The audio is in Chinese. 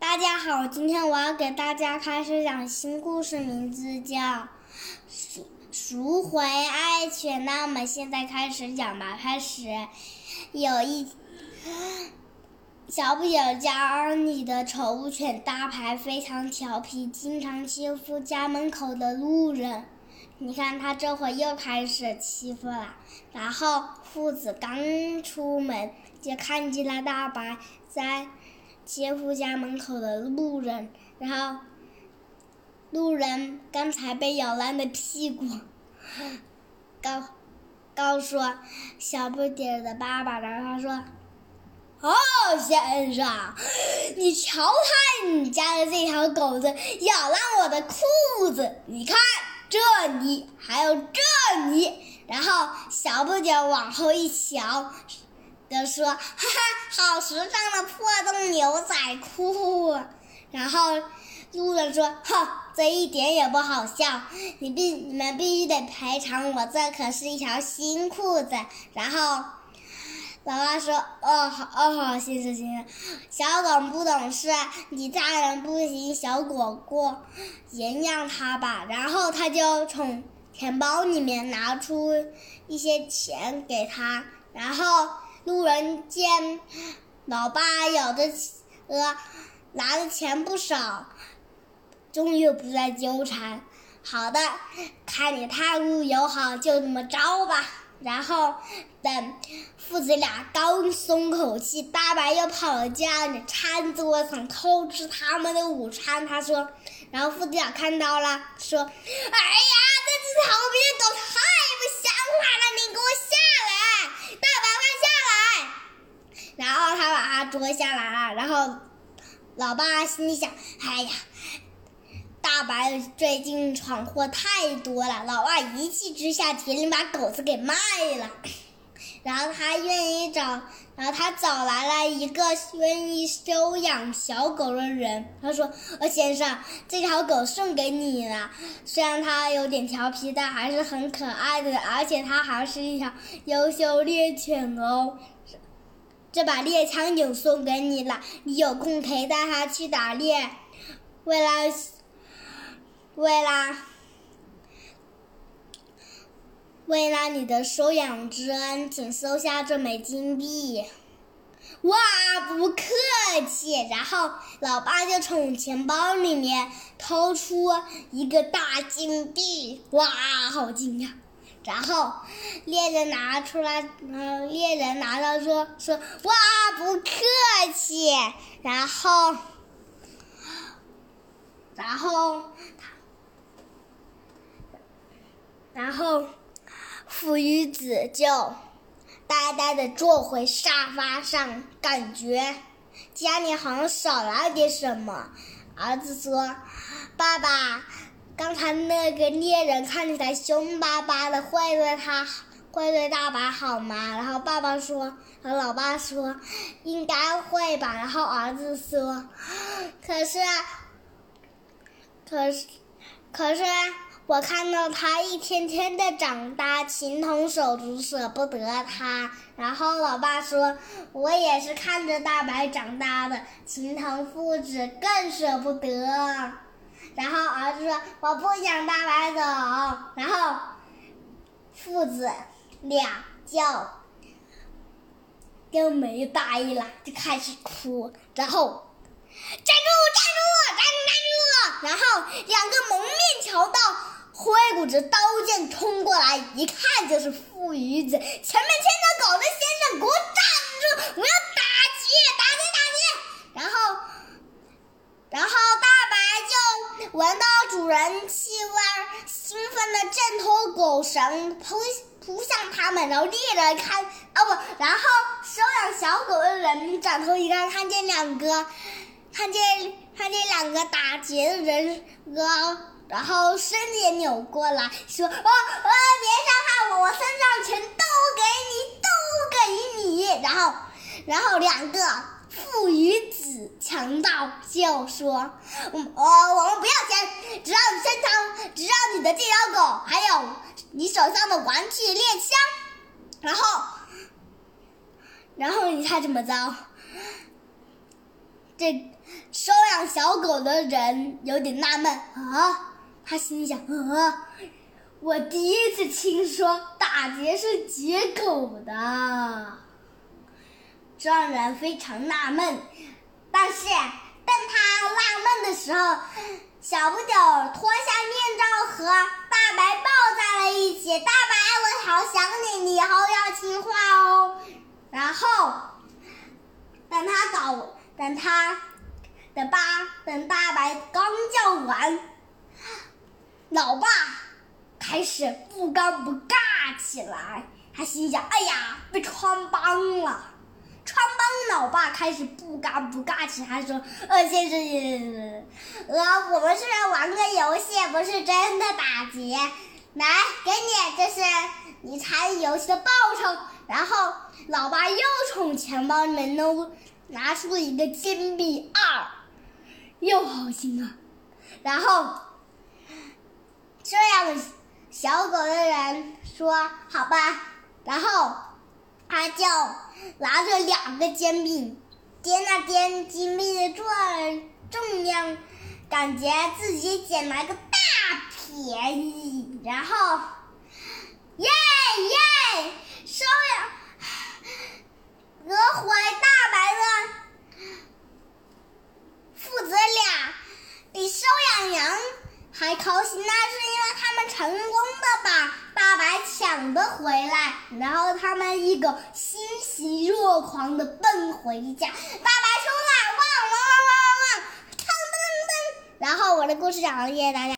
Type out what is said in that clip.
大家好，今天我要给大家开始讲新故事，名字叫《赎赎回爱犬》。那我们现在开始讲吧。开始，有一小不点家里的宠物犬大牌非常调皮，经常欺负家门口的路人。你看，他这会又开始欺负了。然后父子刚出门，就看见了大白在。杰夫家门口的路人，然后路人刚才被咬烂的屁股，告告诉小不点的爸爸，然后他说：“哦，先生，你瞧看你家的这条狗子咬烂我的裤子，你看这里还有这里。”然后小不点往后一瞧。就说：“哈哈，好时尚的破洞牛仔裤。”然后路人说：“哼，这一点也不好笑，你必你们必须得赔偿我，这可是一条新裤子。”然后老爸说：“哦好，哦好，先生先生，小狗不懂事，你大人不行，小狗过，原谅它吧。”然后他就从钱包里面拿出一些钱给他，然后。路人见老爸有的呃拿的钱不少，终于不再纠缠。好的，看你态度友好，就这么着吧。然后等父子俩刚松口气，大白又跑到家里餐桌上偷吃他们的午餐。他说，然后父子俩看到了，说：“哎呀，这只逃皮的狗太不像话了，你给我下来，大白快下！”然后他把它捉下来了，然后老爸心里想：“哎呀，大白最近闯祸太多了。”老爸一气之下决定把狗子给卖了。然后他愿意找，然后他找来了一个愿意收养小狗的人。他说：“呃，先生，这条狗送给你了。虽然它有点调皮，但还是很可爱的，而且它还是一条优秀猎犬哦。”这把猎枪就送给你了，你有空可以带它去打猎。为了，为了，为了你的收养之恩，请收下这枚金币。哇，不客气。然后老爸就从钱包里面掏出一个大金币，哇，好惊讶。然后猎人拿出来，嗯，猎人拿到说说哇，不客气。然后，然后，然后，父与子就呆呆的坐回沙发上，感觉家里好像少了点什么。儿子说：“爸爸。”刚才那个猎人看起来凶巴巴的，会对他，会对大白好吗？然后爸爸说，和老爸说，应该会吧。然后儿子说，可是，可是，可是，我看到他一天天的长大，情同手足，舍不得他。然后老爸说，我也是看着大白长大的，情同父子，更舍不得。然后儿子说：“我不想大白走。”然后父子俩就就没答应了，就开始哭。然后站住！站住！站住！站住！然后两个蒙面强盗挥舞着刀剑冲过来，一看就是父与子。前面牵着狗的先生，给我站住！我要打劫！打劫！打劫！然后，然后大。闻到主人气味，兴奋的挣脱狗绳，扑扑向他们。然后猎人看，哦不，然后收养小狗的人转头一看，看见两个，看见看见两个打劫的人，然后身子也扭过来，说：“哦哦，别伤害我，我身上钱都给你，都给你。”然后，然后两个。父与子强盗就说：“我，我们不要钱，只要你身上，只要你的这条狗，还有你手上的玩具猎枪。”然后，然后你猜怎么着？这收养小狗的人有点纳闷啊，他心想啊，我第一次听说打劫是劫狗的，让人非常纳闷。但是当他纳闷的时候，小不点脱下面罩和大白抱在了一起。大白，我好想你，你以后要听话哦。然后，等他搞，等他，等爸，等大白刚叫完，老爸开始不尴不尬起来。他心想：哎呀，被穿帮了。穿帮老爸开始不尴不尬起来，说：“呃，先生，呃，我们是来玩个游戏，不是真的打劫。来，给你，这是你参与游戏的报酬。”然后，老爸又从钱包里面弄拿出一个金币二，又好心了。然后，这样小狗的人说：“好吧。”然后，他就。拿着两个煎饼，掂了掂金币的重重量，感觉自己捡了个大便宜。然后，耶耶，收养得回大白的父子俩比收养羊还高兴，那是因为他们成功的把。大白抢的回来，然后他们一个欣喜若狂的奔回家。大白出来，汪汪汪汪汪，噔噔噔。然后我的故事讲完，谢谢大家。